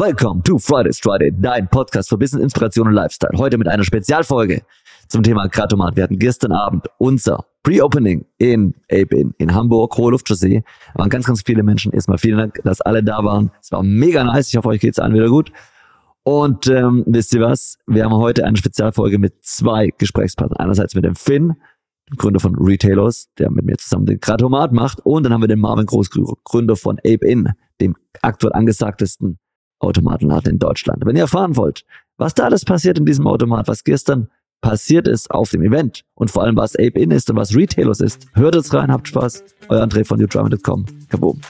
Welcome to Fridays Friday, dein Podcast für Business, Inspiration und Lifestyle. Heute mit einer Spezialfolge zum Thema Kratomat. Wir hatten gestern Abend unser Pre-Opening in in, in Hamburg, Hohe Luftchaussee. Da waren ganz, ganz viele Menschen. Erstmal vielen Dank, dass alle da waren. Es war mega nice. Ich hoffe, euch geht's allen wieder gut. Und ähm, wisst ihr was? Wir haben heute eine Spezialfolge mit zwei Gesprächspartnern. Einerseits mit dem Finn, dem Gründer von Retailers, der mit mir zusammen den Kratomat macht. Und dann haben wir den Marvin Großkrüger, Gründer von Ape In, dem aktuell angesagtesten Automatenladen in Deutschland. Wenn ihr erfahren wollt, was da alles passiert in diesem Automat, was gestern passiert ist auf dem Event und vor allem was Ape In ist und was Retailers ist, hört es rein, habt Spaß. Euer André von newdrama.com. Kaboom.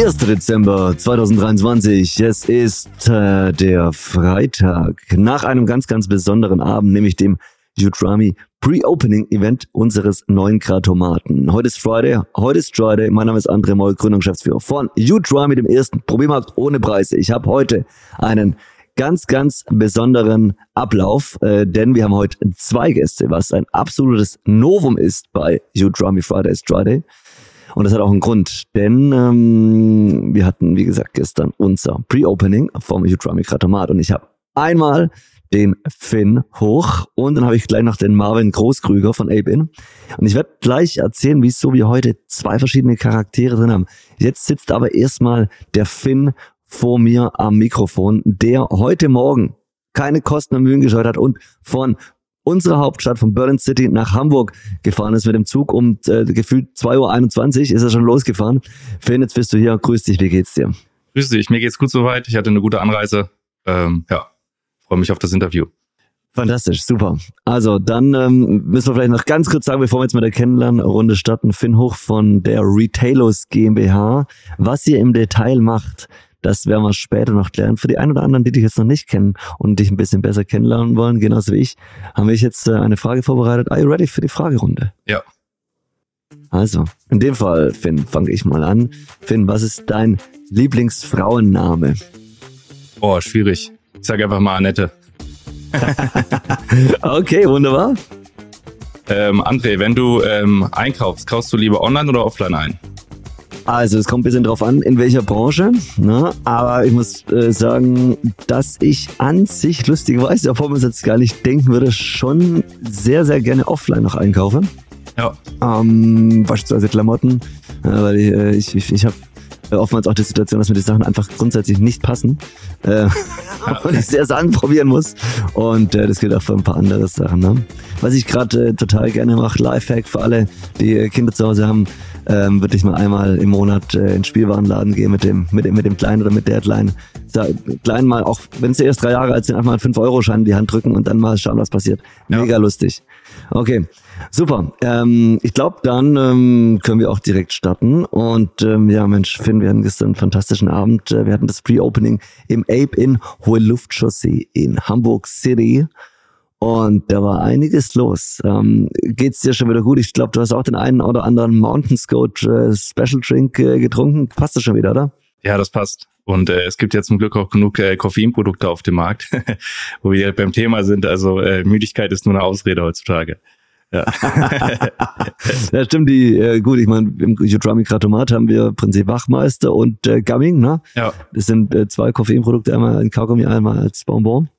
1. Dezember 2023. Es ist äh, der Freitag nach einem ganz, ganz besonderen Abend, nämlich dem Utrami Pre-Opening-Event unseres neuen Kratomaten. Heute ist Friday, heute ist Friday. Mein Name ist André Moll, Gründungsgeschäftsführer von Utrami, dem ersten Probiermarkt ohne Preise. Ich habe heute einen ganz, ganz besonderen Ablauf, äh, denn wir haben heute zwei Gäste, was ein absolutes Novum ist bei Utrami Friday is Friday. Und das hat auch einen Grund, denn ähm, wir hatten, wie gesagt, gestern unser Pre-Opening vom Utrami Kratomat und ich habe einmal den Finn hoch und dann habe ich gleich noch den Marvin Großkrüger von Abe-In. Und ich werde gleich erzählen, wieso wir heute zwei verschiedene Charaktere drin haben. Jetzt sitzt aber erstmal der Finn vor mir am Mikrofon, der heute Morgen keine Kosten und Mühen gescheut hat und von unsere Hauptstadt von Berlin City nach Hamburg gefahren ist mit dem Zug um äh, gefühlt 2.21 Uhr ist er schon losgefahren. Finn, jetzt bist du hier. Grüß dich, wie geht's dir? Grüß dich, mir geht's gut soweit. Ich hatte eine gute Anreise. Ähm, ja, freue mich auf das Interview. Fantastisch, super. Also dann ähm, müssen wir vielleicht noch ganz kurz sagen, bevor wir jetzt mit der Kennenlernrunde starten, Finn Hoch von der Retailers GmbH, was ihr im Detail macht, das werden wir später noch klären. Für die ein oder anderen, die dich jetzt noch nicht kennen und dich ein bisschen besser kennenlernen wollen, genauso wie ich, haben wir jetzt äh, eine Frage vorbereitet. Are you ready für die Fragerunde? Ja. Also, in dem Fall, Finn, fange ich mal an. Finn, was ist dein Lieblingsfrauenname? Oh, schwierig. Ich sage einfach mal Annette. okay, wunderbar. Ähm, André, wenn du ähm, einkaufst, kaufst du lieber online oder offline ein? Also es kommt ein bisschen drauf an, in welcher Branche. Ne? Aber ich muss äh, sagen, dass ich an sich lustigerweise, obwohl man es jetzt gar nicht denken würde, schon sehr, sehr gerne offline noch einkaufe. Ja. Ähm, beispielsweise Klamotten, äh, weil ich, äh, ich, ich, ich habe oftmals auch die Situation, dass mir die Sachen einfach grundsätzlich nicht passen äh, und ich sehr anprobieren muss. Und äh, das gilt auch für ein paar andere Sachen. Ne? Was ich gerade äh, total gerne mache, Lifehack für alle, die Kinder zu Hause haben, ähm, würde ich mal einmal im Monat äh, in den Spielwarenladen gehen mit dem, mit dem, mit dem Kleinen oder mit der Kleinen. Da, Kleinen mal, auch wenn sie erst drei Jahre alt sind, einfach mal einen 5-Euro-Schein in die Hand drücken und dann mal schauen, was passiert. Mega ja. lustig. Okay, super. Ähm, ich glaube, dann ähm, können wir auch direkt starten. Und ähm, ja, Mensch, Finn, wir hatten gestern einen fantastischen Abend. Äh, wir hatten das Pre-Opening im Ape in Hohe Luftchaussee in Hamburg City. Und da war einiges los. Ähm, geht's dir schon wieder gut? Ich glaube, du hast auch den einen oder anderen Mountain Scout äh, Special Drink äh, getrunken. Passt das schon wieder, oder? Ja, das passt. Und äh, es gibt ja zum Glück auch genug äh, Koffeinprodukte auf dem Markt, wo wir beim Thema sind. Also äh, Müdigkeit ist nur eine Ausrede heutzutage. Ja, ja stimmt. Die äh, gut, ich meine, im Utrami Kratomat haben wir Prinzip Wachmeister und äh, Gumming, ne? Ja. Das sind äh, zwei Koffeinprodukte, einmal ein Kaugummi, einmal als Bonbon.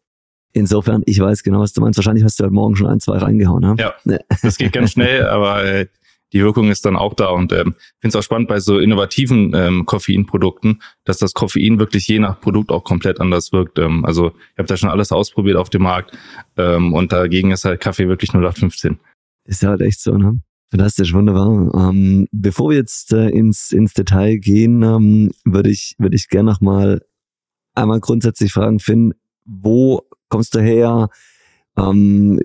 Insofern, ich weiß genau, was du meinst. Wahrscheinlich hast du heute Morgen schon ein, zwei reingehauen. Ne? Ja, das geht ganz schnell, aber äh, die Wirkung ist dann auch da. Und ähm, finde es auch spannend bei so innovativen ähm, Koffeinprodukten, dass das Koffein wirklich je nach Produkt auch komplett anders wirkt. Ähm, also ich habe da schon alles ausprobiert auf dem Markt ähm, und dagegen ist halt Kaffee wirklich 0815. Ist ja halt echt so, ne? Fantastisch, wunderbar. Ähm, bevor wir jetzt äh, ins, ins Detail gehen, ähm, würde ich, würde ich gerne noch mal einmal grundsätzlich fragen, Finn, wo kommst du her? Ähm,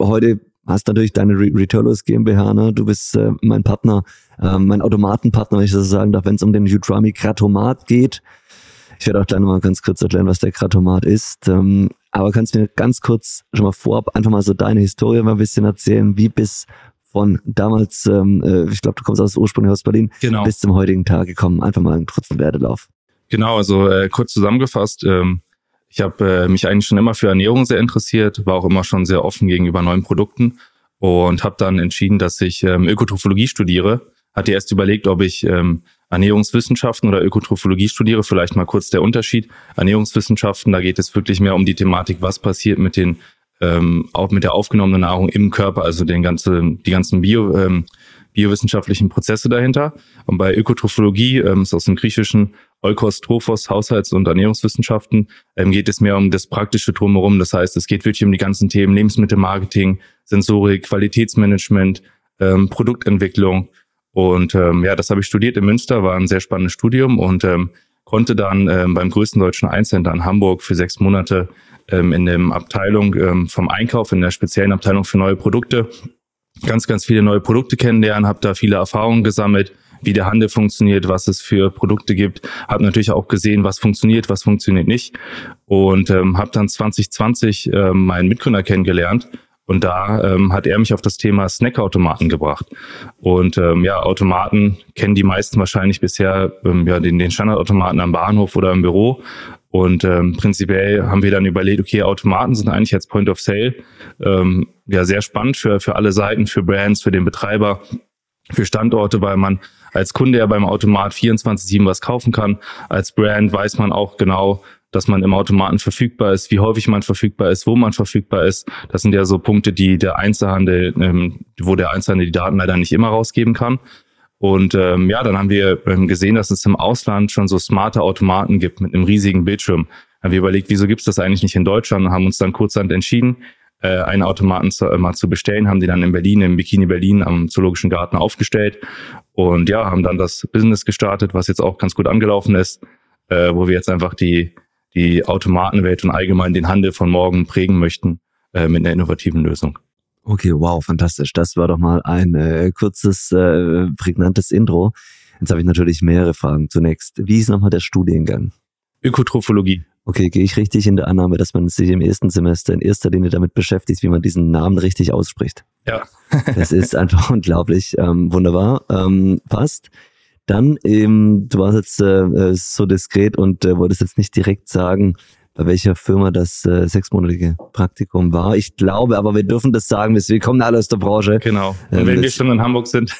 heute hast natürlich deine Re Returners GmbH, ne? du bist äh, mein Partner, äh, mein Automatenpartner, wenn ich das so sagen darf, wenn es um den Utrami Kratomat geht. Ich werde auch gleich nochmal ganz kurz erklären, was der Kratomat ist. Ähm, aber kannst du mir ganz kurz schon mal vorab einfach mal so deine Historie mal ein bisschen erzählen, wie bis von damals, ähm, äh, ich glaube, du kommst aus ursprünglich aus Berlin, genau. bis zum heutigen Tag gekommen. Einfach mal einen kurzen Werdelauf. Genau, also äh, kurz zusammengefasst, ähm, ich habe äh, mich eigentlich schon immer für Ernährung sehr interessiert, war auch immer schon sehr offen gegenüber neuen Produkten und habe dann entschieden, dass ich ähm, Ökotrophologie studiere. Hatte erst überlegt, ob ich ähm, Ernährungswissenschaften oder Ökotrophologie studiere. Vielleicht mal kurz der Unterschied. Ernährungswissenschaften, da geht es wirklich mehr um die Thematik, was passiert mit den ähm, auch mit der aufgenommenen Nahrung im Körper, also den ganzen, die ganzen Bio, ähm, biowissenschaftlichen Prozesse dahinter. Und bei Ökotrophologie, ähm, ist aus dem Griechischen Oikos, Trophos, Haushalts- und Ernährungswissenschaften, ähm, geht es mehr um das praktische Drumherum. Das heißt, es geht wirklich um die ganzen Themen Lebensmittelmarketing, Sensorik, Qualitätsmanagement, ähm, Produktentwicklung. Und ähm, ja, das habe ich studiert in Münster, war ein sehr spannendes Studium und ähm, konnte dann ähm, beim größten deutschen Einzelhändler in Hamburg für sechs Monate ähm, in der Abteilung ähm, vom Einkauf, in der speziellen Abteilung für neue Produkte, ganz, ganz viele neue Produkte kennenlernen, habe da viele Erfahrungen gesammelt, wie der Handel funktioniert, was es für Produkte gibt. Habe natürlich auch gesehen, was funktioniert, was funktioniert nicht. Und ähm, habe dann 2020 ähm, meinen Mitgründer kennengelernt. Und da ähm, hat er mich auf das Thema Snackautomaten gebracht. Und ähm, ja, Automaten kennen die meisten wahrscheinlich bisher ähm, ja, den, den Standardautomaten am Bahnhof oder im Büro. Und ähm, prinzipiell haben wir dann überlegt, okay, Automaten sind eigentlich als Point of Sale ähm, ja sehr spannend für, für alle Seiten, für Brands, für den Betreiber, für Standorte, weil man als Kunde ja beim Automat 24-7 was kaufen kann. Als Brand weiß man auch genau, dass man im Automaten verfügbar ist, wie häufig man verfügbar ist, wo man verfügbar ist. Das sind ja so Punkte, die der Einzelhandel, ähm, wo der Einzelhandel die Daten leider nicht immer rausgeben kann. Und ähm, ja, dann haben wir ähm, gesehen, dass es im Ausland schon so smarte Automaten gibt mit einem riesigen Bildschirm. Haben wir überlegt, wieso gibt es das eigentlich nicht in Deutschland und haben uns dann kurzhand entschieden, äh, einen Automaten zu, äh, mal zu bestellen, haben die dann in Berlin, im Bikini Berlin am Zoologischen Garten aufgestellt und ja, haben dann das Business gestartet, was jetzt auch ganz gut angelaufen ist, äh, wo wir jetzt einfach die, die Automatenwelt und allgemein den Handel von morgen prägen möchten äh, mit einer innovativen Lösung. Okay, wow, fantastisch. Das war doch mal ein äh, kurzes, äh, prägnantes Intro. Jetzt habe ich natürlich mehrere Fragen. Zunächst, wie ist nochmal der Studiengang? Ökotrophologie. Okay, gehe ich richtig in der Annahme, dass man sich im ersten Semester in erster Linie damit beschäftigt, wie man diesen Namen richtig ausspricht? Ja. das ist einfach unglaublich. Ähm, wunderbar. Ähm, passt. Dann, ähm, du warst jetzt äh, so diskret und äh, wolltest jetzt nicht direkt sagen, bei welcher Firma das äh, sechsmonatige Praktikum war. Ich glaube, aber wir dürfen das sagen, wir kommen alle aus der Branche. Genau. Und ähm, wenn wir schon in Hamburg sind.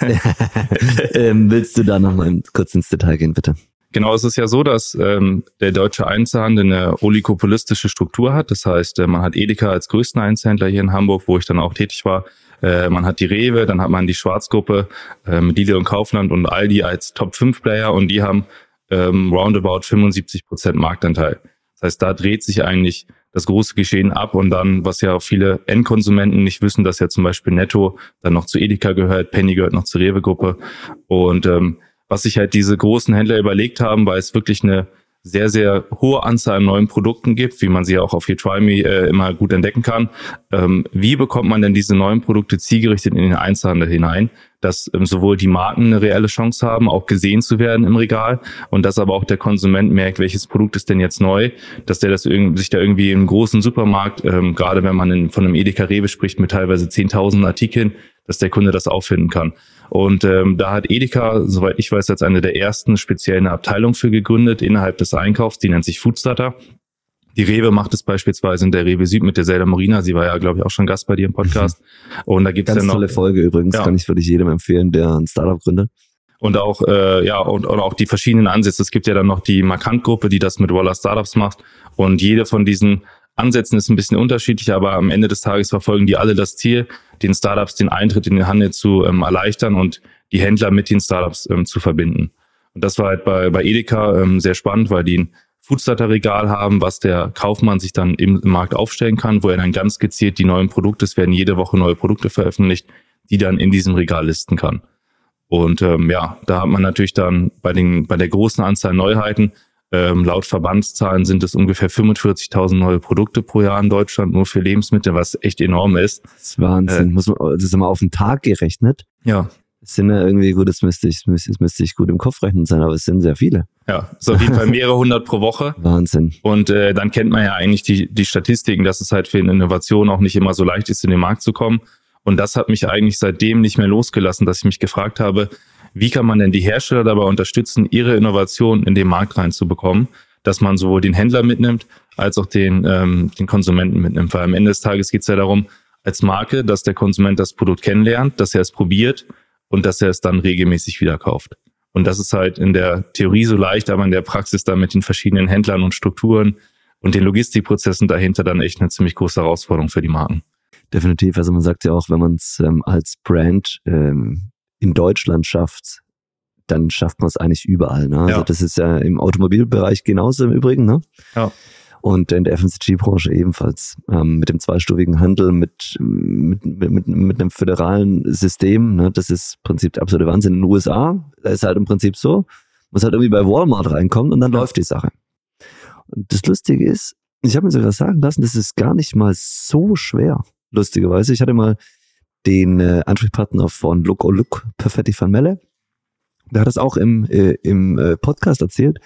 ähm, willst du da nochmal kurz ins Detail gehen, bitte? Genau, es ist ja so, dass ähm, der deutsche Einzelhandel eine oligopolistische Struktur hat. Das heißt, äh, man hat Edeka als größten Einzelhändler hier in Hamburg, wo ich dann auch tätig war. Äh, man hat die Rewe, dann hat man die Schwarzgruppe äh, mit Lidl und Kaufland und Aldi als Top-5-Player und die haben ähm, roundabout 75 Prozent Marktanteil. Das heißt, da dreht sich eigentlich das große Geschehen ab und dann, was ja viele Endkonsumenten nicht wissen, dass ja zum Beispiel Netto dann noch zu Edeka gehört, Penny gehört noch zur Rewe-Gruppe. Und ähm, was sich halt diese großen Händler überlegt haben, weil es wirklich eine sehr, sehr hohe Anzahl an neuen Produkten gibt, wie man sie auch auf HeTryMe äh, immer gut entdecken kann. Ähm, wie bekommt man denn diese neuen Produkte zielgerichtet in den Einzelhandel hinein, dass ähm, sowohl die Marken eine reelle Chance haben, auch gesehen zu werden im Regal und dass aber auch der Konsument merkt, welches Produkt ist denn jetzt neu, dass der das irgendwie, sich da irgendwie im großen Supermarkt, ähm, gerade wenn man in, von einem Edeka Rewe spricht mit teilweise 10.000 Artikeln, dass der Kunde das auffinden kann. Und ähm, da hat Edeka, soweit ich weiß, als eine der ersten speziell eine Abteilung für gegründet innerhalb des Einkaufs, die nennt sich Foodstarter. Die Rewe macht es beispielsweise in der Rewe Süd mit der Zelda Morina. Sie war ja, glaube ich, auch schon Gast bei dir im Podcast. Und da gibt's Ganz ja noch. tolle Folge übrigens, ja. kann ich wirklich jedem empfehlen, der ein Startup gründet. Und auch, äh, ja, und, und auch die verschiedenen Ansätze. Es gibt ja dann noch die Markant-Gruppe, die das mit Waller Startups macht. Und jede von diesen Ansätzen ist ein bisschen unterschiedlich, aber am Ende des Tages verfolgen die alle das Ziel, den Startups den Eintritt in den Handel zu ähm, erleichtern und die Händler mit den Startups ähm, zu verbinden. Und das war halt bei, bei Edeka ähm, sehr spannend, weil die ein Foodstarter-Regal haben, was der Kaufmann sich dann im, im, Markt aufstellen kann, wo er dann ganz gezielt die neuen Produkte, es werden jede Woche neue Produkte veröffentlicht, die dann in diesem Regal listen kann. Und ähm, ja, da hat man natürlich dann bei, den, bei der großen Anzahl Neuheiten ähm, laut Verbandszahlen sind es ungefähr 45.000 neue Produkte pro Jahr in Deutschland, nur für Lebensmittel, was echt enorm ist. Das ist Wahnsinn. Äh, Muss man, das ist mal auf den Tag gerechnet. Ja. Es sind ja irgendwie gut, das müsste ich, das müsste ich gut im Kopf rechnen sein, aber es sind sehr viele. Ja, so auf jeden Fall mehrere hundert pro Woche. Wahnsinn. Und äh, dann kennt man ja eigentlich die, die Statistiken, dass es halt für eine Innovation auch nicht immer so leicht ist, in den Markt zu kommen. Und das hat mich eigentlich seitdem nicht mehr losgelassen, dass ich mich gefragt habe, wie kann man denn die Hersteller dabei unterstützen, ihre Innovationen in den Markt reinzubekommen, dass man sowohl den Händler mitnimmt, als auch den, ähm, den Konsumenten mitnimmt. Weil am Ende des Tages geht es ja darum, als Marke, dass der Konsument das Produkt kennenlernt, dass er es probiert und dass er es dann regelmäßig wieder kauft. Und das ist halt in der Theorie so leicht, aber in der Praxis dann mit den verschiedenen Händlern und Strukturen und den Logistikprozessen dahinter dann echt eine ziemlich große Herausforderung für die Marken. Definitiv. Also man sagt ja auch, wenn man es ähm, als Brand ähm, in Deutschland schafft, dann schafft man es eigentlich überall. Ne? Also Ja. das ist ja im Automobilbereich genauso im Übrigen. Ne? Ja. Und in der FMCG-Branche ebenfalls. Ähm, mit dem zweistufigen Handel, mit, mit, mit, mit, mit einem föderalen System. Ne? Das ist im Prinzip der absolute Wahnsinn. In den USA, da ist halt im Prinzip so, muss halt irgendwie bei Walmart reinkommen und dann Ja. läuft die Sache. Und das Lustige ist, ich habe mir sogar sagen lassen, das ist gar nicht mal so schwer, lustigerweise. Ich hatte mal den äh, Ansprechpartner von Look or Look, Perfetti van Melle. Der hat das auch im, äh, im äh, Podcast erzählt.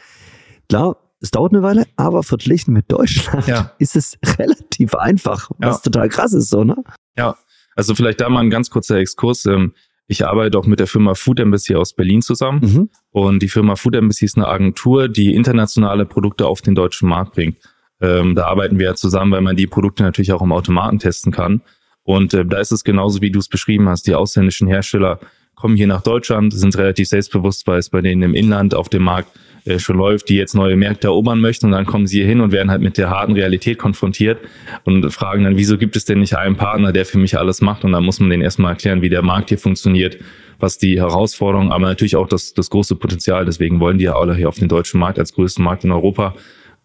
Klar, es dauert eine Weile, aber verglichen mit Deutschland Ja. ist es relativ einfach, was Ja. total krass ist, so, ne? Ja, also vielleicht da mal ein ganz kurzer Exkurs. Ähm, Ich arbeite auch mit der Firma Food Embassy aus Berlin zusammen. Mhm. Und die Firma Food Embassy ist eine Agentur, die internationale Produkte auf den deutschen Markt bringt. Ähm, da arbeiten wir ja zusammen, weil man die Produkte natürlich auch im Automaten testen kann. Und äh, da ist es genauso, wie du es beschrieben hast. Die ausländischen Hersteller kommen hier nach Deutschland, sind relativ selbstbewusst, weil es bei denen im Inland auf dem Markt äh, schon läuft, die jetzt neue Märkte erobern möchten. Und dann kommen sie hier hin und werden halt mit der harten Realität konfrontiert und fragen dann, wieso gibt es denn nicht einen Partner, der für mich alles macht? Und dann muss man denen erstmal erklären, wie der Markt hier funktioniert, was die Herausforderungen, aber natürlich auch das, das große Potenzial. Deswegen wollen die ja alle hier auf den deutschen Markt als größten Markt in Europa,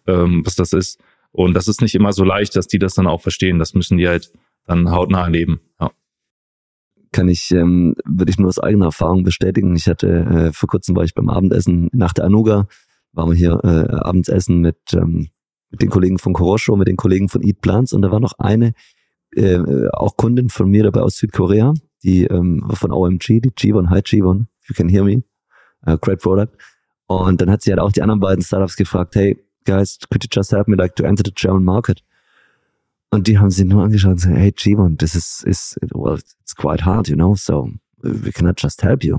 ähm, was das ist. Und das ist nicht immer so leicht, dass die das dann auch verstehen. Das müssen die halt dann hautnah erleben. Ja. kann ich, ähm, würde ich nur aus eigener Erfahrung bestätigen. Ich hatte, äh, vor kurzem war ich beim Abendessen nach der Anuga, waren wir hier äh, abends mit, ähm, mit den Kollegen von Korosho, mit den Kollegen von Eat Plants und da war noch eine, äh, auch Kundin von mir dabei aus Südkorea, die ähm, von OMG, die Jivon, hi Jivon, if you can hear me, uh, great product. Und dann hat sie halt auch die anderen beiden Startups gefragt, hey guys, could you just help me like to enter the German market? Und die haben sie nur angeschaut und gesagt, hey Jivon, this is, is, well, it's quite hard, you know, so we cannot just help you.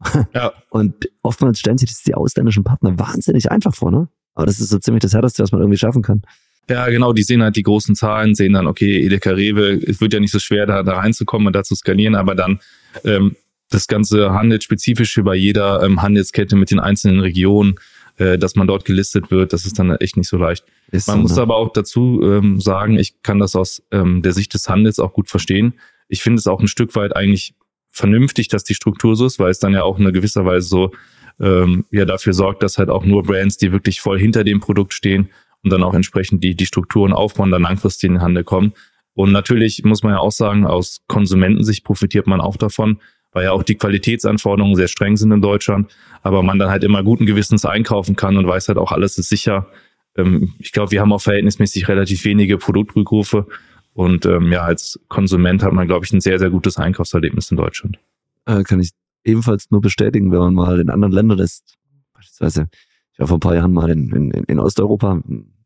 Ja. Und oftmals stellen sich das die ausländischen Partner wahnsinnig einfach vor, ne? Aber das ist so ziemlich das Härteste, was man irgendwie schaffen kann. Ja, genau, die sehen halt die großen Zahlen, sehen dann, okay, Edeka Rewe, es wird ja nicht so schwer, da, da reinzukommen und da zu skalieren, aber dann ähm, das Ganze handelt spezifisch über jeder ähm, Handelskette mit den einzelnen Regionen, äh, dass man dort gelistet wird, das ist dann echt nicht so leicht. Ist Man so, muss ne? aber auch dazu ähm, sagen, ich kann das aus ähm, der Sicht des Handels auch gut verstehen. Ich finde es auch ein Stück weit eigentlich vernünftig, dass die Struktur so ist, weil es dann ja auch in gewisser Weise so ähm, ja dafür sorgt, dass halt auch nur Brands, die wirklich voll hinter dem Produkt stehen und dann auch entsprechend die, die Strukturen aufbauen, dann langfristig in den Handel kommen. Und natürlich muss man ja auch sagen, aus Konsumentensicht profitiert man auch davon, weil ja auch die Qualitätsanforderungen sehr streng sind in Deutschland, aber man dann halt immer guten Gewissens einkaufen kann und weiß halt auch, alles ist sicher. Ähm, ich glaube, wir haben auch verhältnismäßig relativ wenige Produktrückrufe und ähm, ja, als Konsument hat man, glaube ich, ein sehr, sehr gutes Einkaufserlebnis in Deutschland. äh, kann ich ebenfalls nur bestätigen, wenn man mal in anderen Ländern ist. Beispielsweise, ich war vor ein paar Jahren mal in, in, in Osteuropa,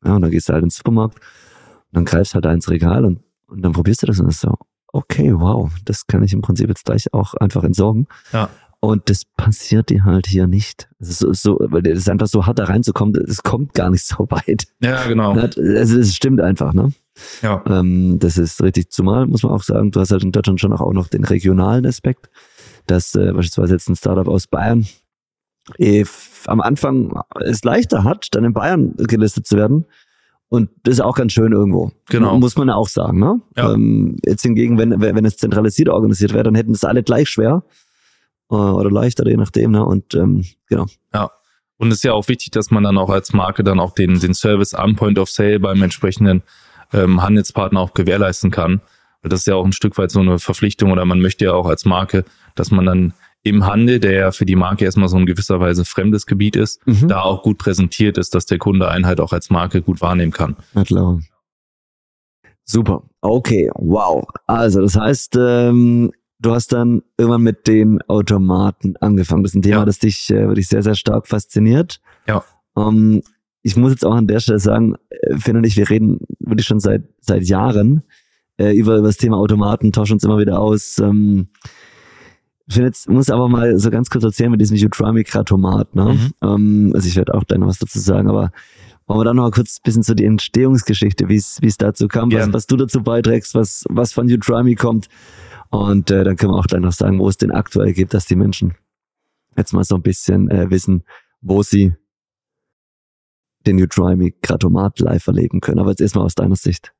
ja, und dann gehst du halt ins Supermarkt und dann greifst halt da ins Regal und, und dann probierst du das und das so, okay, wow, das kann ich im Prinzip jetzt gleich auch einfach entsorgen. Ja. Und das passiert dir halt hier nicht. Es ist so, so, weil es ist einfach so hart da reinzukommen, es kommt gar nicht so weit. Ja, genau. Also es stimmt einfach, ne? Ja. Ähm, das ist richtig. Zumal muss man auch sagen, du hast halt in Deutschland schon auch, noch den regionalen Aspekt, dass äh, beispielsweise jetzt ein Startup aus Bayern f- am Anfang es leichter hat, dann in Bayern gelistet zu werden. Und das ist auch ganz schön irgendwo. Genau. Muss man ja auch sagen. Ne? Ja. Ähm, jetzt hingegen, wenn, wenn es zentralisiert organisiert wäre, dann hätten es alle gleich schwer äh, oder leichter, je nachdem. Ne? Und ähm, genau. Und es ist ja auch wichtig, dass man dann auch als Marke dann auch den, den Service am Point of Sale beim entsprechenden ähm, Handelspartner auch gewährleisten kann. Weil das ist ja auch ein Stück weit so eine Verpflichtung oder man möchte ja auch als Marke, dass man dann im Handel, der ja für die Marke erstmal so in gewisser Weise fremdes Gebiet ist, Mhm. da auch gut präsentiert ist, dass der Kunde einen halt auch als Marke gut wahrnehmen kann. Na klar. Super. Okay, wow. Also das heißt, ähm, du hast dann irgendwann mit den Automaten angefangen. Das ist ein Thema, Ja. das dich äh, wirklich sehr, sehr stark fasziniert. Ja. Ähm, ich muss jetzt auch an der Stelle sagen, äh, Finn und ich, wir reden wirklich schon seit seit Jahren äh, über, über das Thema Automaten, tauschen uns immer wieder aus. Ähm, Finn, jetzt muss aber mal so ganz kurz erzählen mit diesem Utrami Kratomat. Ne? Mhm. Ähm, also ich werde auch gleich noch was dazu sagen, aber Wollen wir dann noch mal kurz ein bisschen zu die Entstehungsgeschichte, wie es dazu kam, was, was du dazu beiträgst, was, was von Me kommt. Und äh, dann können wir auch gleich noch sagen, wo es denn aktuell gibt, dass die Menschen jetzt mal so ein bisschen äh, wissen, wo sie den Me Gratomat live erleben können. Aber jetzt erstmal aus deiner Sicht.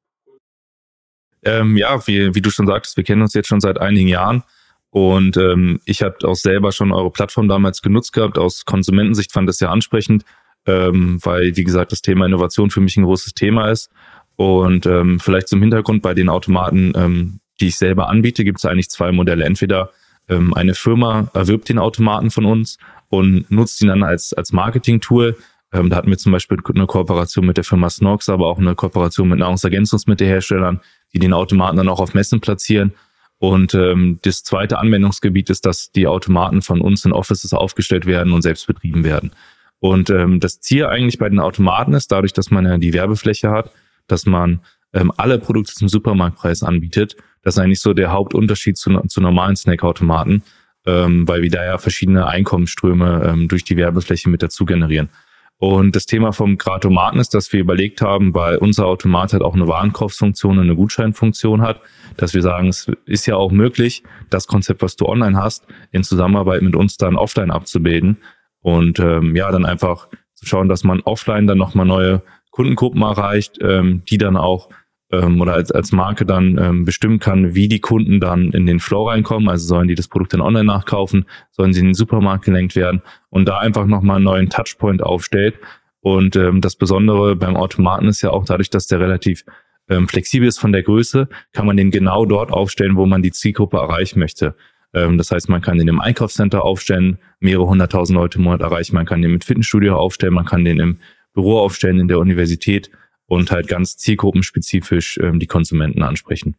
Ähm, ja, wie, wie du schon sagtest, wir kennen uns jetzt schon seit einigen Jahren. Und ähm, ich habe auch selber schon eure Plattform damals genutzt gehabt. Aus Konsumentensicht fand das sehr ansprechend, ähm, weil, wie gesagt, das Thema Innovation für mich ein großes Thema ist. Und ähm, vielleicht zum Hintergrund bei den Automaten, ähm, die ich selber anbiete, gibt es eigentlich zwei Modelle. Entweder ähm, eine Firma erwirbt den Automaten von uns und nutzt ihn dann als, als Marketing-Tool. Ähm, da hatten wir zum Beispiel eine Kooperation mit der Firma Snox, aber auch eine Kooperation mit Nahrungsergänzungsmittelherstellern, die den Automaten dann auch auf Messen platzieren. Und ähm, das zweite Anwendungsgebiet ist, dass die Automaten von uns in Offices aufgestellt werden und selbst betrieben werden. Und ähm, das Ziel eigentlich bei den Automaten ist, dadurch, dass man ja die Werbefläche hat, dass man ähm, alle Produkte zum Supermarktpreis anbietet. Das ist eigentlich so der Hauptunterschied zu, zu normalen Snackautomaten, ähm, weil wir da ja verschiedene Einkommensströme ähm, durch die Werbefläche mit dazu generieren. Und das Thema vom Gratomaten ist, dass wir überlegt haben, weil unser Automat halt auch eine Warenkaufsfunktion und eine Gutscheinfunktion hat, dass wir sagen, es ist ja auch möglich, das Konzept, was du online hast, in Zusammenarbeit mit uns dann offline abzubilden und ähm, ja, dann einfach zu schauen, dass man offline dann nochmal neue Kundengruppen erreicht, ähm, die dann auch ähm, oder als, als Marke dann ähm, bestimmen kann, wie die Kunden dann in den Flow reinkommen. Also sollen die das Produkt dann online nachkaufen, sollen sie in den Supermarkt gelenkt werden und da einfach nochmal einen neuen Touchpoint aufstellt. Und ähm, das Besondere beim Automaten ist ja auch dadurch, dass der relativ ähm, flexibel ist von der Größe, kann man den genau dort aufstellen, wo man die Zielgruppe erreichen möchte. Ähm, das heißt, man kann den im Einkaufscenter aufstellen, mehrere hunderttausend Leute im Monat erreichen, man kann den mit Fitnessstudio aufstellen, man kann den im Büro aufstellen, in der Universität und halt ganz zielgruppenspezifisch ähm, die Konsumenten ansprechen.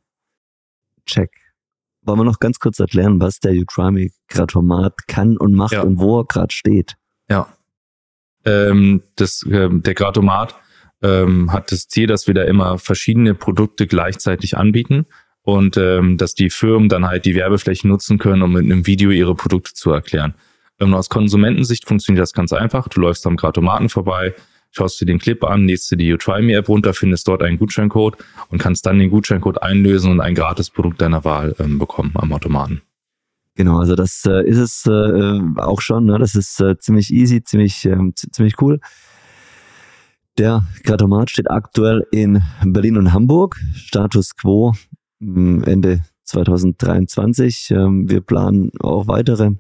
Check. Wollen wir noch ganz kurz erklären, was der Utrami Gratomat kann und macht ja. und wo er gerade steht? Ja. Ähm, das, äh, der Gratomat ähm, hat das Ziel, dass wir da immer verschiedene Produkte gleichzeitig anbieten und ähm, dass die Firmen dann halt die Werbeflächen nutzen können, um mit einem Video ihre Produkte zu erklären. Ähm, aus Konsumentensicht funktioniert das ganz einfach. Du läufst am Gratomaten vorbei, schaust dir den Clip an, lädst dir die You App runter, findest dort einen Gutscheincode und kannst dann den Gutscheincode einlösen und ein gratis Produkt deiner Wahl ähm, bekommen am Automaten. Genau, also das äh, ist es äh, auch schon. Ne? Das ist äh, ziemlich easy, ziemlich, ähm, ziemlich cool. Der Gratomat steht aktuell in Berlin und Hamburg. Status quo Ende 2023. Ähm, wir planen auch weitere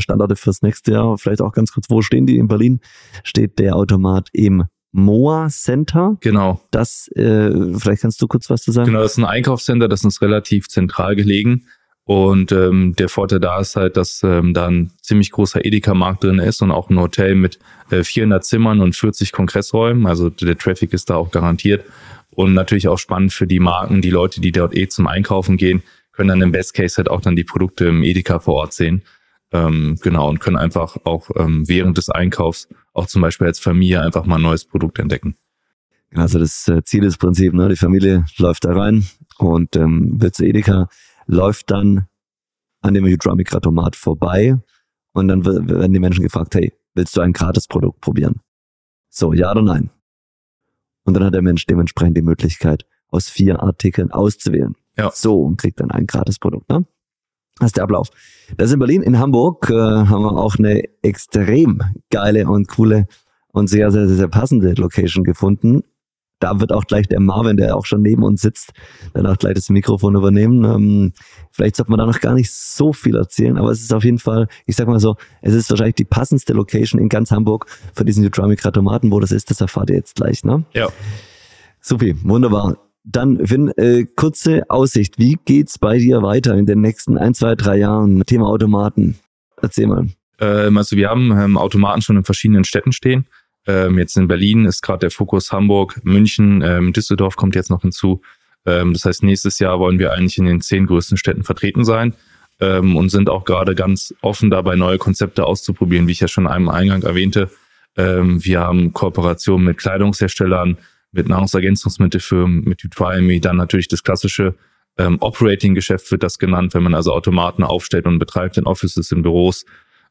Standorte fürs nächste Jahr. Vielleicht auch ganz kurz, wo stehen die? In Berlin steht der Automat im Moa Center. Genau. Das, äh, vielleicht kannst du kurz was zu sagen. Genau, das ist ein Einkaufscenter, das ist relativ zentral gelegen. Und ähm, der Vorteil da ist halt, dass ähm, da ein ziemlich großer Edeka-Markt drin ist und auch ein Hotel mit äh, 400 Zimmern und 40 Kongressräumen. Also der Traffic ist da auch garantiert. Und natürlich auch spannend für die Marken, die Leute, die dort eh zum Einkaufen gehen, können dann im Best Case halt auch dann die Produkte im Edeka vor Ort sehen. Ähm, genau, und können einfach auch ähm, während des Einkaufs auch zum Beispiel als Familie einfach mal ein neues Produkt entdecken. Genau, also das äh, Ziel ist Prinzip, ne? die Familie läuft da rein und ähm, wird zu Edeka, läuft dann an dem Hydromic-Gratomat vorbei und dann werden die Menschen gefragt, hey, willst du ein Gratis-Produkt probieren? So, ja oder nein? Und dann hat der Mensch dementsprechend die Möglichkeit, aus vier Artikeln auszuwählen. Ja. So, und kriegt dann ein Gratis-Produkt. Ne? Das ist der Ablauf. Das ist in Berlin. In Hamburg äh, haben wir auch eine extrem geile und coole und sehr, sehr, sehr passende Location gefunden. Da wird auch gleich der Marvin, der auch schon neben uns sitzt, dann auch gleich das Mikrofon übernehmen. Ähm, vielleicht sollte man da noch gar nicht so viel erzählen, aber es ist auf jeden Fall, ich sag mal so, es ist wahrscheinlich die passendste Location in ganz Hamburg für diesen Utramic Kratomaten. Wo das ist, das erfahrt ihr jetzt gleich, ne? Ja. Supi, wunderbar. Dann, Finn, äh, kurze Aussicht. Wie geht's bei dir weiter in den nächsten ein, zwei, drei Jahren? Thema Automaten. Erzähl mal. Ähm, also wir haben ähm, Automaten schon in verschiedenen Städten stehen. Ähm, jetzt in Berlin ist gerade der Fokus Hamburg, München, ähm, Düsseldorf kommt jetzt noch hinzu. Ähm, das heißt, nächstes Jahr wollen wir eigentlich in den zehn größten Städten vertreten sein ähm, und sind auch gerade ganz offen dabei, neue Konzepte auszuprobieren, wie ich ja schon einmal Eingang erwähnte. Ähm, wir haben Kooperationen mit Kleidungsherstellern, mit Nahrungsergänzungsmittelfirmen, mit Utryme, dann natürlich das klassische ähm, Operating-Geschäft wird das genannt, wenn man also Automaten aufstellt und betreibt in Offices, in Büros.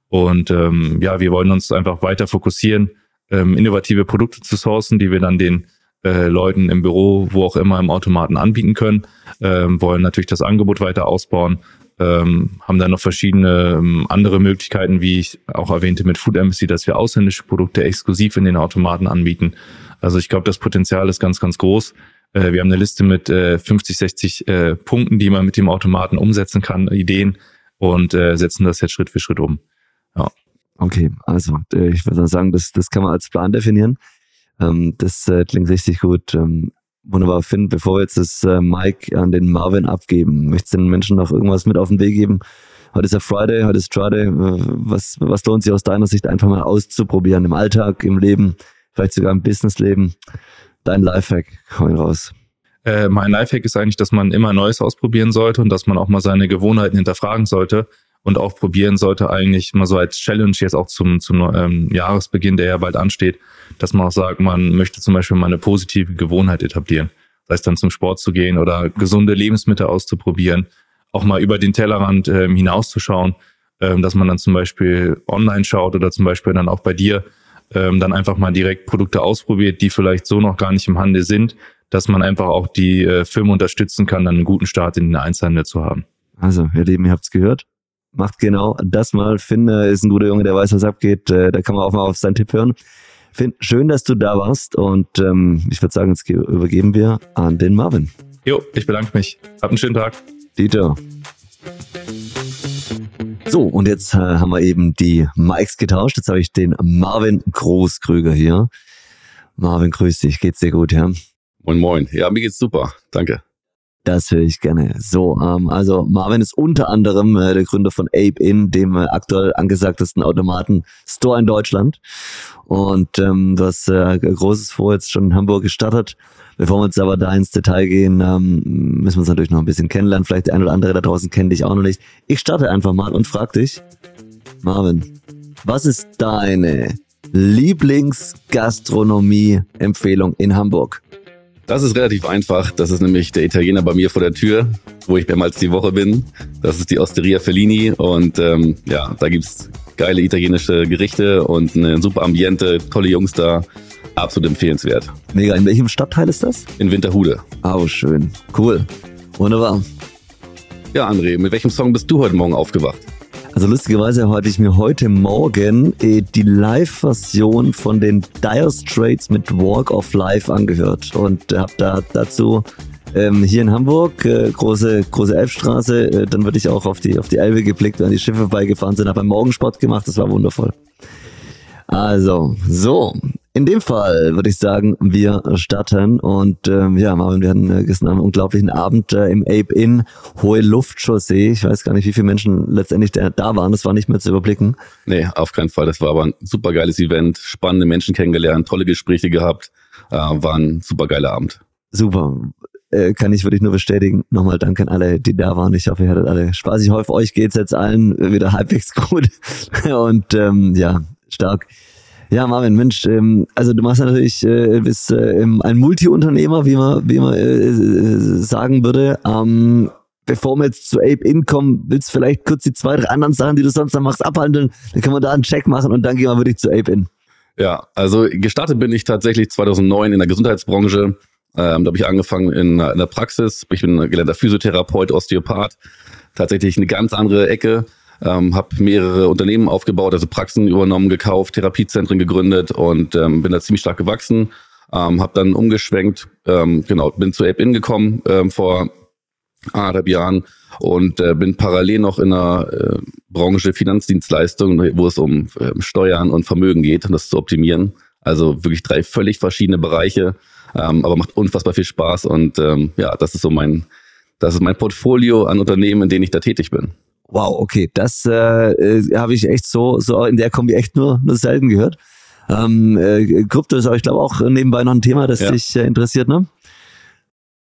Und ähm, ja, wir wollen uns einfach weiter fokussieren ähm, innovative Produkte zu sourcen, die wir dann den äh, Leuten im Büro, wo auch immer im Automaten anbieten können, ähm, wollen natürlich das Angebot weiter ausbauen, ähm, haben dann noch verschiedene ähm, andere Möglichkeiten, wie ich auch erwähnte mit Food Embassy, dass wir ausländische Produkte exklusiv in den Automaten anbieten. Also ich glaube, das Potenzial ist ganz, ganz groß. Äh, wir haben eine Liste mit äh, 50, 60 äh, Punkten, die man mit dem Automaten umsetzen kann, Ideen und äh, setzen das jetzt Schritt für Schritt um. Ja. Okay, also äh, ich würde sagen, das, das kann man als Plan definieren. Ähm, das äh, klingt richtig gut. Ähm, wunderbar, Finn, bevor wir jetzt das äh, Mike an den Marvin abgeben, möchtest du den Menschen noch irgendwas mit auf den Weg geben? Heute ist ja Friday, heute ist Friday. Äh, was, was lohnt sich aus deiner Sicht einfach mal auszuprobieren im Alltag, im Leben, vielleicht sogar im Businessleben? Dein Lifehack, ihn raus. Äh, mein Lifehack ist eigentlich, dass man immer Neues ausprobieren sollte und dass man auch mal seine Gewohnheiten hinterfragen sollte und auch probieren sollte, eigentlich mal so als Challenge jetzt auch zum, zum ähm, Jahresbeginn, der ja bald ansteht, dass man auch sagt, man möchte zum Beispiel mal eine positive Gewohnheit etablieren. Sei es dann zum Sport zu gehen oder gesunde Lebensmittel auszuprobieren, auch mal über den Tellerrand ähm, hinauszuschauen, ähm, dass man dann zum Beispiel online schaut oder zum Beispiel dann auch bei dir ähm, dann einfach mal direkt Produkte ausprobiert, die vielleicht so noch gar nicht im Handel sind, dass man einfach auch die äh, Firmen unterstützen kann, dann einen guten Start in den Einzelhandel zu haben. Also, ihr Lieben, ihr habt's gehört macht genau das mal. Finn äh, ist ein guter Junge, der weiß, was abgeht. Äh, da kann man auch mal auf seinen Tipp hören. Finn, schön, dass du da warst und ähm, ich würde sagen, jetzt übergeben wir an den Marvin. Jo, ich bedanke mich. Hab einen schönen Tag. Dieter. So, und jetzt äh, haben wir eben die Mikes getauscht. Jetzt habe ich den Marvin Großkrüger hier. Marvin, grüß dich. Geht's dir gut, ja? Moin, moin. Ja, mir geht's super. Danke. Das höre ich gerne. So, ähm, also Marvin ist unter anderem äh, der Gründer von Ape In, dem äh, aktuell angesagtesten Automaten-Store in Deutschland. Und ähm, du hast äh, großes vor jetzt schon in Hamburg gestartet. Bevor wir jetzt aber da ins Detail gehen, ähm, müssen wir uns natürlich noch ein bisschen kennenlernen. Vielleicht der ein oder andere da draußen kennt dich auch noch nicht. Ich starte einfach mal und frag dich, Marvin, was ist deine Lieblingsgastronomie-Empfehlung in Hamburg? Das ist relativ einfach. Das ist nämlich der Italiener bei mir vor der Tür, wo ich mehrmals die Woche bin. Das ist die Osteria Fellini und ähm, ja, da gibt's geile italienische Gerichte und eine super Ambiente, tolle Jungs da. Absolut empfehlenswert. Mega. In welchem Stadtteil ist das? In Winterhude. Oh, schön. Cool. Wunderbar. Ja, André, mit welchem Song bist du heute Morgen aufgewacht? Also lustigerweise hatte ich mir heute Morgen äh, die Live-Version von den Dire Straits mit Walk of Life angehört und habe da dazu ähm, hier in Hamburg, äh, große, große Elbstraße, äh, dann würde ich auch auf die, auf die Elbe geblickt, wenn die Schiffe vorbeigefahren sind, habe beim Morgensport gemacht, das war wundervoll. Also, so, in dem Fall würde ich sagen, wir starten und ähm, ja, Marvin, wir hatten äh, gestern einen unglaublichen Abend äh, im Ape Inn, hohe Luftchaussee. Ich weiß gar nicht, wie viele Menschen letztendlich da, da waren. Das war nicht mehr zu überblicken. Nee, auf keinen Fall. Das war aber ein super geiles Event, spannende Menschen kennengelernt, tolle Gespräche gehabt. Äh, war ein super geiler Abend. Super. Äh, kann ich wirklich nur bestätigen. Nochmal danke an alle, die da waren. Ich hoffe, ihr hattet alle Spaß. Ich hoffe, euch geht's jetzt allen wieder halbwegs gut. und ähm, ja, stark. Ja, Marvin, Mensch, ähm, also du machst natürlich, äh, bist äh, ein Multi-Unternehmer, wie man, wie man äh, sagen würde. Ähm, bevor wir jetzt zu Ape In kommen, willst du vielleicht kurz die zwei, drei anderen Sachen, die du sonst noch machst, abhandeln? Dann können wir da einen Check machen und dann gehen wir wirklich zu Ape In. Ja, also gestartet bin ich tatsächlich 2009 in der Gesundheitsbranche. Ähm, da habe ich angefangen in, in der Praxis. Ich bin gelernter Physiotherapeut, Osteopath. Tatsächlich eine ganz andere Ecke ähm, habe mehrere Unternehmen aufgebaut, also Praxen übernommen, gekauft, Therapiezentren gegründet und ähm, bin da ziemlich stark gewachsen. Ähm, habe dann umgeschwenkt, ähm, genau, bin zu Ape In gekommen ähm, vor anderthalb Jahren und äh, bin parallel noch in der äh, Branche Finanzdienstleistung, wo es um äh, Steuern und Vermögen geht, um das zu optimieren. Also wirklich drei völlig verschiedene Bereiche, ähm, aber macht unfassbar viel Spaß und ähm, ja, das ist so mein, das ist mein Portfolio an Unternehmen, in denen ich da tätig bin. Wow, okay, das äh, äh, habe ich echt so, so in der Kombi echt nur, nur selten gehört. Ähm, äh, Krypto ist aber, ich glaube, auch nebenbei noch ein Thema, das ja. dich äh, interessiert, ne?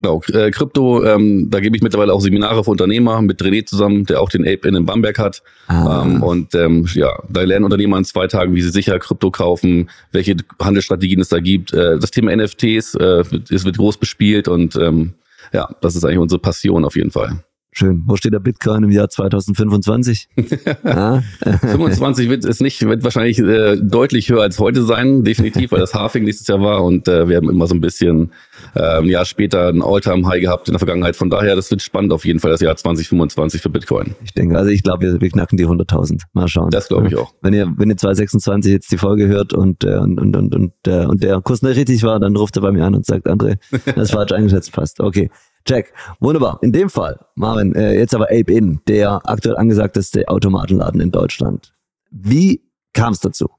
Genau, äh, Krypto, ähm, da gebe ich mittlerweile auch Seminare für Unternehmer mit René zusammen, der auch den Ape in, in Bamberg hat. Ah. Ähm, und ähm, ja, da lernen Unternehmer in zwei Tagen, wie sie sicher Krypto kaufen, welche Handelsstrategien es da gibt. Äh, das Thema NFTs, äh, es wird groß bespielt und ähm, ja, das ist eigentlich unsere Passion auf jeden Fall. Schön. Wo steht der Bitcoin im Jahr 2025? ja? 25 wird es nicht, wird wahrscheinlich äh, deutlich höher als heute sein, definitiv, weil das Halving nächstes Jahr war und äh, wir haben immer so ein bisschen äh, ein Jahr später ein All-Time-High gehabt in der Vergangenheit. Von daher, das wird spannend auf jeden Fall das Jahr 2025 für Bitcoin. Ich denke, also ich glaube, wir, wir knacken die 100.000. Mal schauen. Das glaube ich auch. Wenn ihr, wenn ihr 2026 jetzt die Folge hört und, äh, und, und, und, und, äh, und der Kurs nicht richtig war, dann ruft er bei mir an und sagt, André, das falsch eingeschätzt passt. Okay. Check. Wunderbar. In dem Fall, Marvin, äh, jetzt aber Ape In, der aktuell angesagteste Automatenladen in Deutschland. Wie kam es dazu?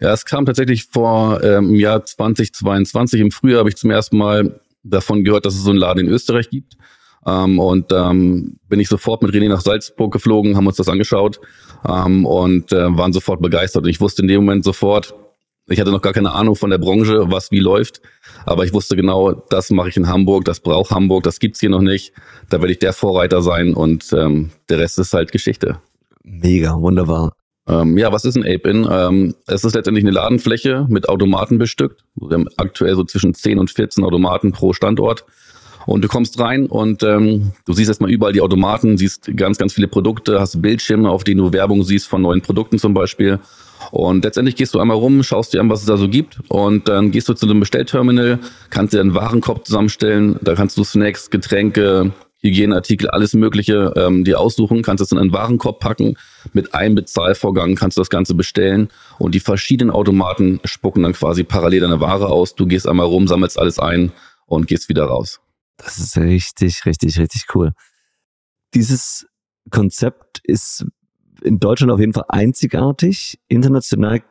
Ja, es kam tatsächlich vor ähm, im Jahr 2022. Im Frühjahr habe ich zum ersten Mal davon gehört, dass es so einen Laden in Österreich gibt. Ähm, und ähm, bin ich sofort mit René nach Salzburg geflogen, haben uns das angeschaut ähm, und äh, waren sofort begeistert. Und ich wusste in dem Moment sofort, ich hatte noch gar keine Ahnung von der Branche, was wie läuft, aber ich wusste genau, das mache ich in Hamburg, das braucht Hamburg, das gibt's hier noch nicht. Da werde ich der Vorreiter sein und ähm, der Rest ist halt Geschichte. Mega, wunderbar. Ähm, ja, was ist ein Ape-In? Ähm, es ist letztendlich eine Ladenfläche mit Automaten bestückt. Wir haben aktuell so zwischen 10 und 14 Automaten pro Standort. Und du kommst rein und ähm, du siehst erstmal überall die Automaten, siehst ganz, ganz viele Produkte, hast Bildschirme, auf denen du Werbung siehst von neuen Produkten zum Beispiel. Und letztendlich gehst du einmal rum, schaust dir an, was es da so gibt und dann gehst du zu einem Bestellterminal, kannst dir einen Warenkorb zusammenstellen, da kannst du Snacks, Getränke, Hygieneartikel, alles Mögliche ähm, dir aussuchen, kannst es in einen Warenkorb packen. Mit einem Bezahlvorgang kannst du das Ganze bestellen und die verschiedenen Automaten spucken dann quasi parallel deine Ware aus. Du gehst einmal rum, sammelst alles ein und gehst wieder raus. Das ist richtig, richtig, richtig cool. Dieses Konzept ist in Deutschland auf jeden Fall einzigartig, international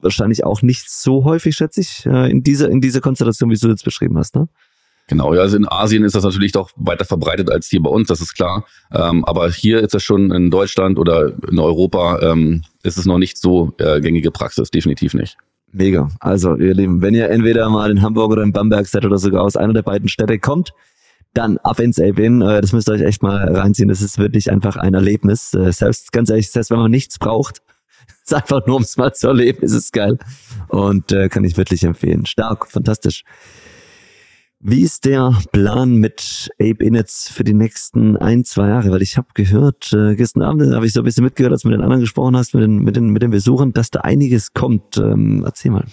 wahrscheinlich auch nicht so häufig, schätze ich, äh, in dieser, in dieser Konstellation, wie du jetzt beschrieben hast, ne? Genau, ja, also in Asien ist das natürlich doch weiter verbreitet als hier bei uns, das ist klar. Ähm, aber hier ist das schon in Deutschland oder in Europa ähm, ist es noch nicht so äh, gängige Praxis, definitiv nicht. Mega. Also, ihr Lieben, wenn ihr entweder mal in Hamburg oder in Bamberg seid oder sogar aus einer der beiden Städte kommt, dann ab ins Ape-In. Äh, das müsst ihr euch echt mal reinziehen. Das ist wirklich einfach ein Erlebnis. Äh, selbst, ganz ehrlich, selbst wenn man nichts braucht, ist einfach nur, um es mal zu erleben, ist es geil. Und äh, kann ich wirklich empfehlen. Stark, fantastisch. Wie ist der Plan mit Ape Inits für die nächsten ein, zwei Jahre? Weil ich habe gehört, äh, gestern Abend habe ich so ein bisschen mitgehört, als du mit den anderen gesprochen hast, mit den, mit den, mit den Besuchern, dass da einiges kommt. Ähm, erzähl mal.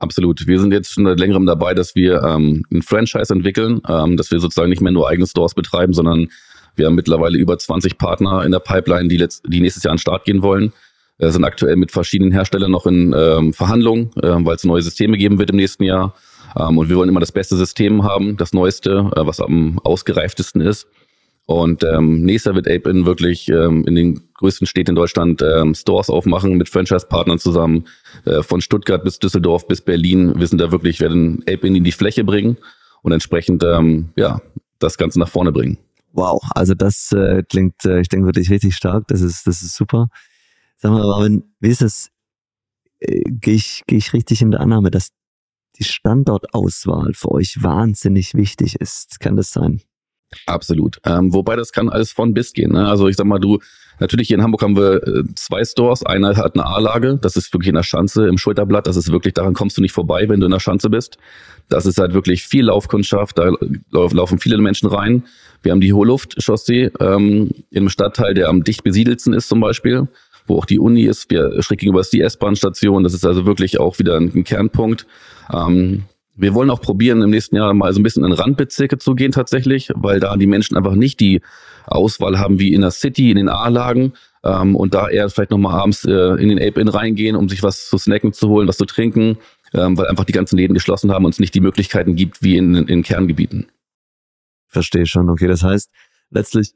Absolut. Wir sind jetzt schon seit längerem dabei, dass wir ähm, ein Franchise entwickeln, ähm, dass wir sozusagen nicht mehr nur eigene Stores betreiben, sondern wir haben mittlerweile über 20 Partner in der Pipeline, die, letzt, die nächstes Jahr an den Start gehen wollen. Wir sind aktuell mit verschiedenen Herstellern noch in ähm, Verhandlungen, äh, weil es neue Systeme geben wird im nächsten Jahr. Ähm, und wir wollen immer das beste System haben, das neueste, äh, was am ausgereiftesten ist. Und ähm, nächster wird Ape-In wirklich ähm, in den größten Städten in Deutschland ähm, Stores aufmachen mit Franchise-Partnern zusammen. Äh, von Stuttgart bis Düsseldorf bis Berlin. Wir sind da wirklich, werden Ape-In in die Fläche bringen und entsprechend ähm, ja das Ganze nach vorne bringen. Wow, also das äh, klingt, äh, ich denke wirklich richtig stark. Das ist, das ist super. Sag mal, Marvin, wie ist es? Äh, Gehe ich, geh ich richtig in der Annahme, dass die Standortauswahl für euch wahnsinnig wichtig ist. Kann das sein? Absolut. Ähm, wobei das kann alles von bis gehen. Ne? Also ich sag mal, du, natürlich hier in Hamburg haben wir äh, zwei Stores. Einer hat eine A-Lage, das ist wirklich in der Schanze im Schulterblatt. Das ist wirklich, daran kommst du nicht vorbei, wenn du in der Schanze bist. Das ist halt wirklich viel Laufkundschaft, da laufen viele Menschen rein. Wir haben die Hohlluft-Chaussee ähm, im Stadtteil, der am dicht besiedelsten ist zum Beispiel wo auch die Uni ist. Wir schräg gegenüber ist die S-Bahn-Station. Das ist also wirklich auch wieder ein, ein Kernpunkt. Ähm, wir wollen auch probieren, im nächsten Jahr mal so ein bisschen in Randbezirke zu gehen tatsächlich, weil da die Menschen einfach nicht die Auswahl haben wie in der City, in den A-Lagen ähm, und da eher vielleicht nochmal abends äh, in den Ape-In reingehen, um sich was zu snacken zu holen, was zu trinken, ähm, weil einfach die ganzen Läden geschlossen haben und es nicht die Möglichkeiten gibt wie in, in Kerngebieten. Verstehe schon. Okay, das heißt, letztlich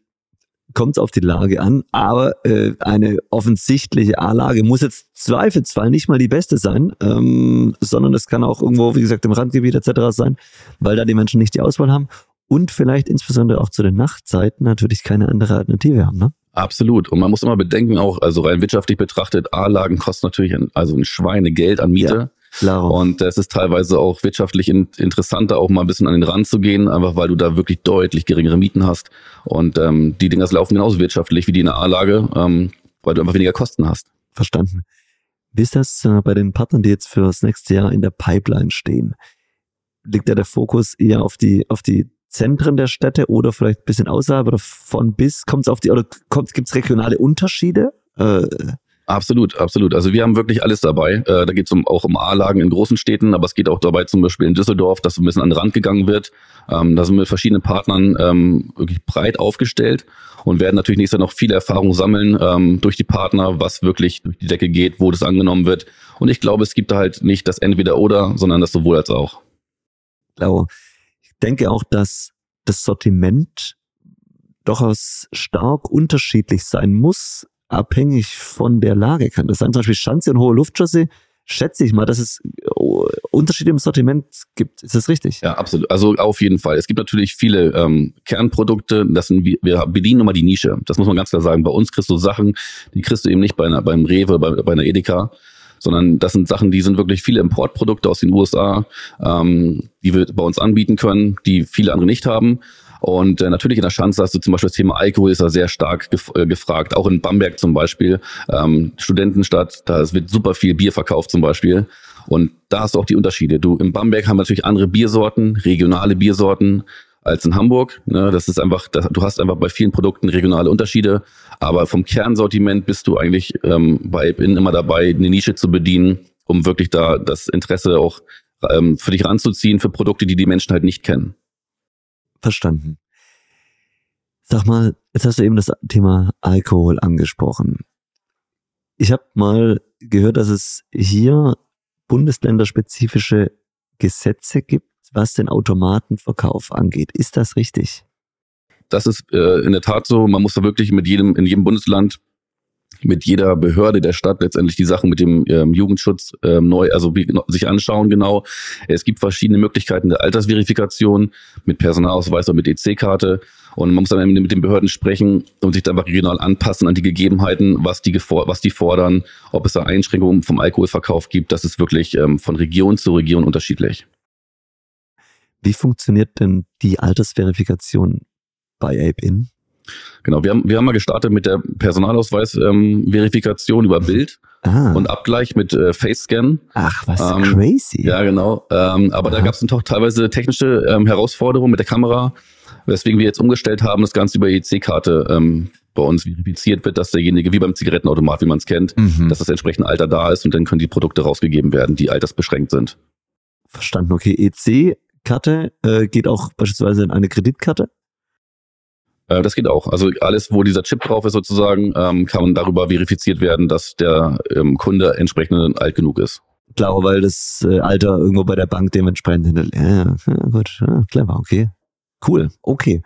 kommt es auf die Lage an, aber äh, eine offensichtliche A-Lage muss jetzt zweifelsfall nicht mal die beste sein, ähm, sondern es kann auch irgendwo, wie gesagt, im Randgebiet etc. sein, weil da die Menschen nicht die Auswahl haben und vielleicht insbesondere auch zu den Nachtzeiten natürlich keine andere Alternative haben. Ne? Absolut. Und man muss immer bedenken, auch, also rein wirtschaftlich betrachtet, A-Lagen kosten natürlich ein, also ein Schweinegeld an Miete. Ja. Klar. Und es ist teilweise auch wirtschaftlich in, interessanter, auch mal ein bisschen an den Rand zu gehen, einfach weil du da wirklich deutlich geringere Mieten hast. Und ähm, die Dinger laufen genauso wirtschaftlich wie die in der A-Lage, ähm, weil du einfach weniger Kosten hast. Verstanden. Wie ist das äh, bei den Partnern, die jetzt für das nächste Jahr in der Pipeline stehen? Liegt da der Fokus eher auf die, auf die Zentren der Städte oder vielleicht ein bisschen außerhalb oder von bis? Kommt es auf die, oder gibt es regionale Unterschiede? Äh, Absolut, absolut. Also wir haben wirklich alles dabei. Äh, da geht es um, auch um A-Lagen in großen Städten, aber es geht auch dabei zum Beispiel in Düsseldorf, dass ein bisschen an den Rand gegangen wird. Ähm, da sind wir mit verschiedenen Partnern ähm, wirklich breit aufgestellt und werden natürlich nächstes Jahr noch viele Erfahrungen sammeln ähm, durch die Partner, was wirklich durch die Decke geht, wo das angenommen wird. Und ich glaube, es gibt da halt nicht das Entweder-Oder, sondern das sowohl als auch. Genau. Ich denke auch, dass das Sortiment durchaus stark unterschiedlich sein muss abhängig von der Lage kann das sein. Zum Beispiel Schanze und hohe Luftschüsse schätze ich mal, dass es oh, Unterschiede im Sortiment gibt. Ist das richtig? Ja, absolut. Also auf jeden Fall. Es gibt natürlich viele ähm, Kernprodukte. Das sind, wir bedienen immer die Nische. Das muss man ganz klar sagen. Bei uns kriegst du Sachen, die kriegst du eben nicht bei einer, beim Rewe, bei, bei einer Edeka, sondern das sind Sachen, die sind wirklich viele Importprodukte aus den USA, ähm, die wir bei uns anbieten können, die viele andere nicht haben. Und äh, natürlich in der Schanze hast du zum Beispiel das Thema Alkohol ist da sehr stark gef äh, gefragt. Auch in Bamberg zum Beispiel, ähm, Studentenstadt, da wird super viel Bier verkauft zum Beispiel. Und da hast du auch die Unterschiede. Du, in Bamberg haben wir natürlich andere Biersorten, regionale Biersorten als in Hamburg. Ne? Das ist einfach, das, du hast einfach bei vielen Produkten regionale Unterschiede. Aber vom Kernsortiment bist du eigentlich ähm, bei bin immer dabei, eine Nische zu bedienen, um wirklich da das Interesse auch ähm, für dich ranzuziehen für Produkte, die die Menschen halt nicht kennen. Verstanden. Sag mal, jetzt hast du eben das Thema Alkohol angesprochen. Ich habe mal gehört, dass es hier bundesländerspezifische Gesetze gibt, was den Automatenverkauf angeht. Ist das richtig? Das ist äh, in der Tat so. Man muss da wirklich mit jedem, in jedem Bundesland mit jeder Behörde der Stadt letztendlich die Sachen mit dem ähm, Jugendschutz ähm, neu, also wie, sich anschauen genau. Es gibt verschiedene Möglichkeiten der Altersverifikation mit Personalausweis oder mit EC-Karte und man muss dann mit den Behörden sprechen und sich dann regional anpassen an die Gegebenheiten, was die, was die fordern, ob es da Einschränkungen vom Alkoholverkauf gibt. Das ist wirklich ähm, von Region zu Region unterschiedlich. Wie funktioniert denn die Altersverifikation bei Ape-In? Genau, wir haben, wir haben mal gestartet mit der Personalausweis-Verifikation ähm, über Bild ah. und Abgleich mit äh, Face-Scan. Ach, was ähm, crazy. Ja, genau. Ähm, aber Aha. da gab es doch teilweise technische ähm, Herausforderungen mit der Kamera, weswegen wir jetzt umgestellt haben, das Ganze über EC-Karte ähm, bei uns verifiziert wird, dass derjenige, wie beim Zigarettenautomat, wie man es kennt, mhm. dass das entsprechende Alter da ist und dann können die Produkte rausgegeben werden, die altersbeschränkt sind. Verstanden, okay. EC-Karte äh, geht auch beispielsweise in eine Kreditkarte? Äh, das geht auch. Also alles, wo dieser Chip drauf ist sozusagen, ähm, kann darüber verifiziert werden, dass der ähm, Kunde entsprechend alt genug ist. Klar, weil das äh, Alter irgendwo bei der Bank dementsprechend hinterlegt. Ja, ja, gut, ja, clever, okay. Cool, okay.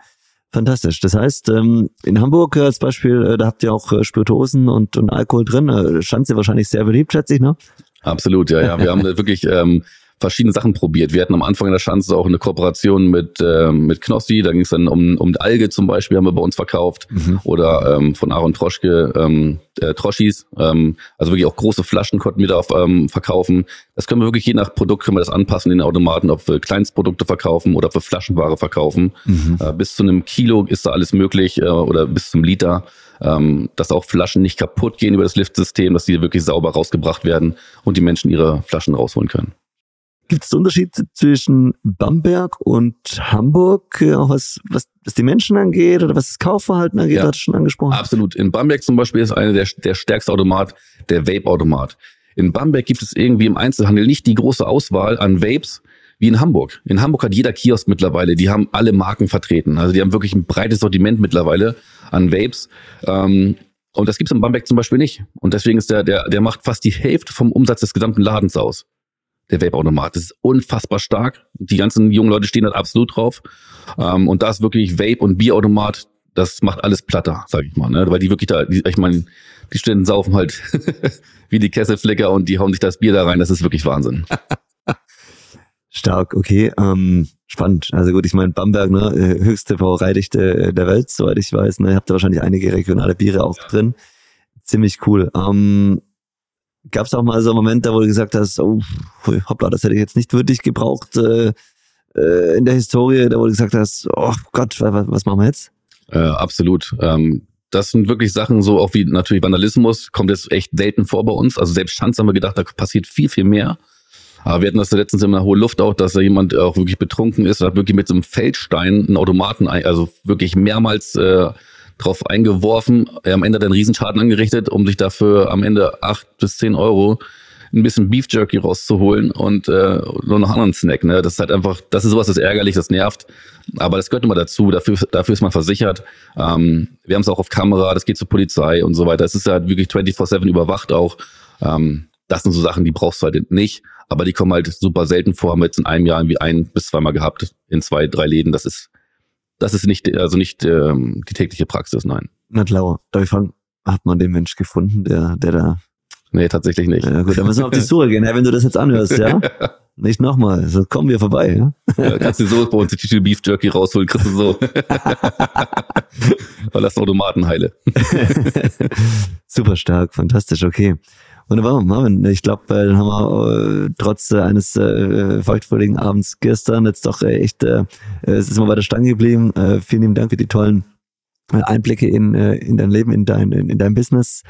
Fantastisch. Das heißt, ähm, in Hamburg äh, als Beispiel, äh, da habt ihr auch äh, Spirituosen und, und Alkohol drin. Äh, Schanze wahrscheinlich sehr beliebt, schätze ich, ne? Absolut, ja, ja. Wir haben wirklich ähm, verschiedene Sachen probiert. Wir hatten am Anfang in der Schanze auch eine Kooperation mit, ähm, mit Knossi, da ging es dann um, um Alge zum Beispiel, haben wir bei uns verkauft. Mhm. Oder ähm, von Aaron Troschke, ähm, äh, Troschis. Ähm, also wirklich auch große Flaschen konnten wir da auf, ähm, verkaufen. Das können wir wirklich je nach Produkt können wir das anpassen in den Automaten, ob wir Kleinstprodukte verkaufen oder ob wir Flaschenware verkaufen. Mhm. Äh, bis zu einem Kilo ist da alles möglich äh, oder bis zum Liter. Ähm, dass auch Flaschen nicht kaputt gehen über das Liftsystem, dass die wirklich sauber rausgebracht werden und die Menschen ihre Flaschen rausholen können. Gibt es Unterschied zwischen Bamberg und Hamburg, äh, auch was, was, was die Menschen angeht oder was das Kaufverhalten angeht, ja, hat schon angesprochen? Absolut. In Bamberg zum Beispiel ist einer der, der stärkste Automat der Vape-Automat. In Bamberg gibt es irgendwie im Einzelhandel nicht die große Auswahl an Vapes wie in Hamburg. In Hamburg hat jeder Kiosk mittlerweile, die haben alle Marken vertreten. Also die haben wirklich ein breites Sortiment mittlerweile an Vapes. Ähm, und das gibt es in Bamberg zum Beispiel nicht. Und deswegen ist der, der, der macht fast die Hälfte vom Umsatz des gesamten Ladens aus der Vape-Automat. Das ist unfassbar stark. Die ganzen jungen Leute stehen da absolut drauf. Ähm, und da ist wirklich Vape- und Bierautomat, das macht alles platter, sag ich mal. Ne? Weil die wirklich da, die, ich meine, die Studenten saufen halt wie die Kesselflicker und die hauen sich das Bier da rein. Das ist wirklich Wahnsinn. Stark, okay. Ähm, spannend. Also gut, ich meine, Bamberg, ne, äh, höchste Brauereidichte der Welt, soweit ich weiß. Ne, ihr habt da wahrscheinlich einige regionale Biere auch drin. Ziemlich cool. Ähm, Gab es auch mal so Momente, wo du gesagt hast, oh, hoppla, das hätte ich jetzt nicht wirklich gebraucht äh, äh, in der Historie, da wo du gesagt hast, oh Gott, was, was machen wir jetzt? Äh, absolut. Ähm, das sind wirklich Sachen, so auch wie natürlich Vandalismus, kommt jetzt echt selten vor bei uns. Also selbst Schanz haben wir gedacht, da passiert viel, viel mehr. Aber wir hatten das letztens in der hohen Luft auch, dass da jemand auch wirklich betrunken ist, hat wirklich mit so einem Feldstein einen Automaten, also wirklich mehrmals äh, drauf eingeworfen, er am Ende einen Riesenschaden angerichtet, um sich dafür am Ende acht bis zehn Euro ein bisschen Beef Jerky rauszuholen und äh, nur noch anderen Snack. Ne? Das ist halt einfach, das ist sowas, das ist ärgerlich, das nervt. Aber das gehört immer dazu. Dafür, dafür ist man versichert. Ähm, wir haben es auch auf Kamera, das geht zur Polizei und so weiter. Es ist halt wirklich 24-7 überwacht auch. Ähm, das sind so Sachen, die brauchst du halt nicht. Aber die kommen halt super selten vor. Haben wir jetzt in einem Jahr irgendwie ein bis zweimal gehabt in zwei, drei Läden. Das ist, das ist nicht, also nicht ähm, die tägliche Praxis, nein. Na klar, darf ich fragen, hat man den Mensch gefunden, der, der da Nee, tatsächlich nicht. Ja gut, dann müssen wir auf die Suche gehen, wenn du das jetzt anhörst, ja? Nicht nochmal, so kommen wir vorbei, ja? ja kannst du so bei uns die Tüte Beef Jerky rausholen, kriegst du so. Weil das Automaten heile. Super stark, fantastisch, okay. Wunderbar, Marvin, ich glaube, dann haben wir äh, trotz äh, eines äh, feuchtfröhlichen Abends gestern jetzt doch äh, echt, äh, es ist immer weiter Stange geblieben. Äh, vielen lieben Dank für die tollen äh, Einblicke in, äh, in dein Leben, in dein, in, in dein Business.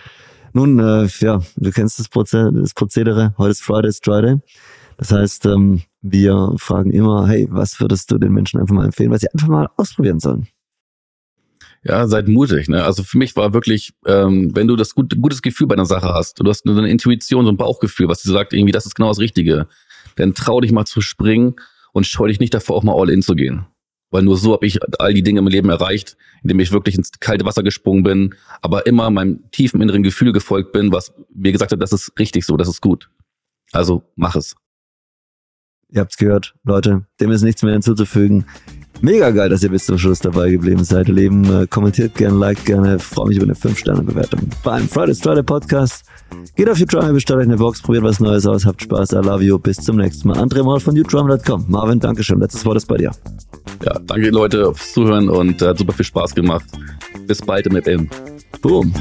Nun, äh, ja, du kennst das, Proze das Prozedere. Heute ist Friday, ist Friday. Das heißt, ähm, wir fragen immer, hey, was würdest du den Menschen einfach mal empfehlen, was sie einfach mal ausprobieren sollen? Ja, seid mutig. Ne? Also für mich war wirklich, ähm, wenn du das gut, gutes Gefühl bei einer Sache hast, du hast eine Intuition, so ein Bauchgefühl, was dir sagt, irgendwie, das ist genau das Richtige, dann trau dich mal zu springen und scheu dich nicht davor, auch mal all in zu gehen. Weil nur so habe ich all die Dinge im Leben erreicht, indem ich wirklich ins kalte Wasser gesprungen bin, aber immer meinem tiefen inneren Gefühl gefolgt bin, was mir gesagt hat, das ist richtig so, das ist gut. Also mach es. Ihr habt's gehört, Leute, dem ist nichts mehr hinzuzufügen. Mega geil, dass ihr bis zum Schluss dabei geblieben seid, ihr Lieben. Äh, kommentiert gerne, liked gerne, freue mich über eine 5-Sterne-Bewertung beim Fridays Friday Podcast. Geht auf YouTrama, bestellt euch eine Box, probiert was Neues aus, habt Spaß, I love you, bis zum nächsten Mal. André Mal von YouTrama.com. Marvin, Dankeschön, letztes Wort ist bei dir. Ja, danke Leute fürs Zuhören und äh, hat super viel Spaß gemacht. Bis bald im FM. Boom.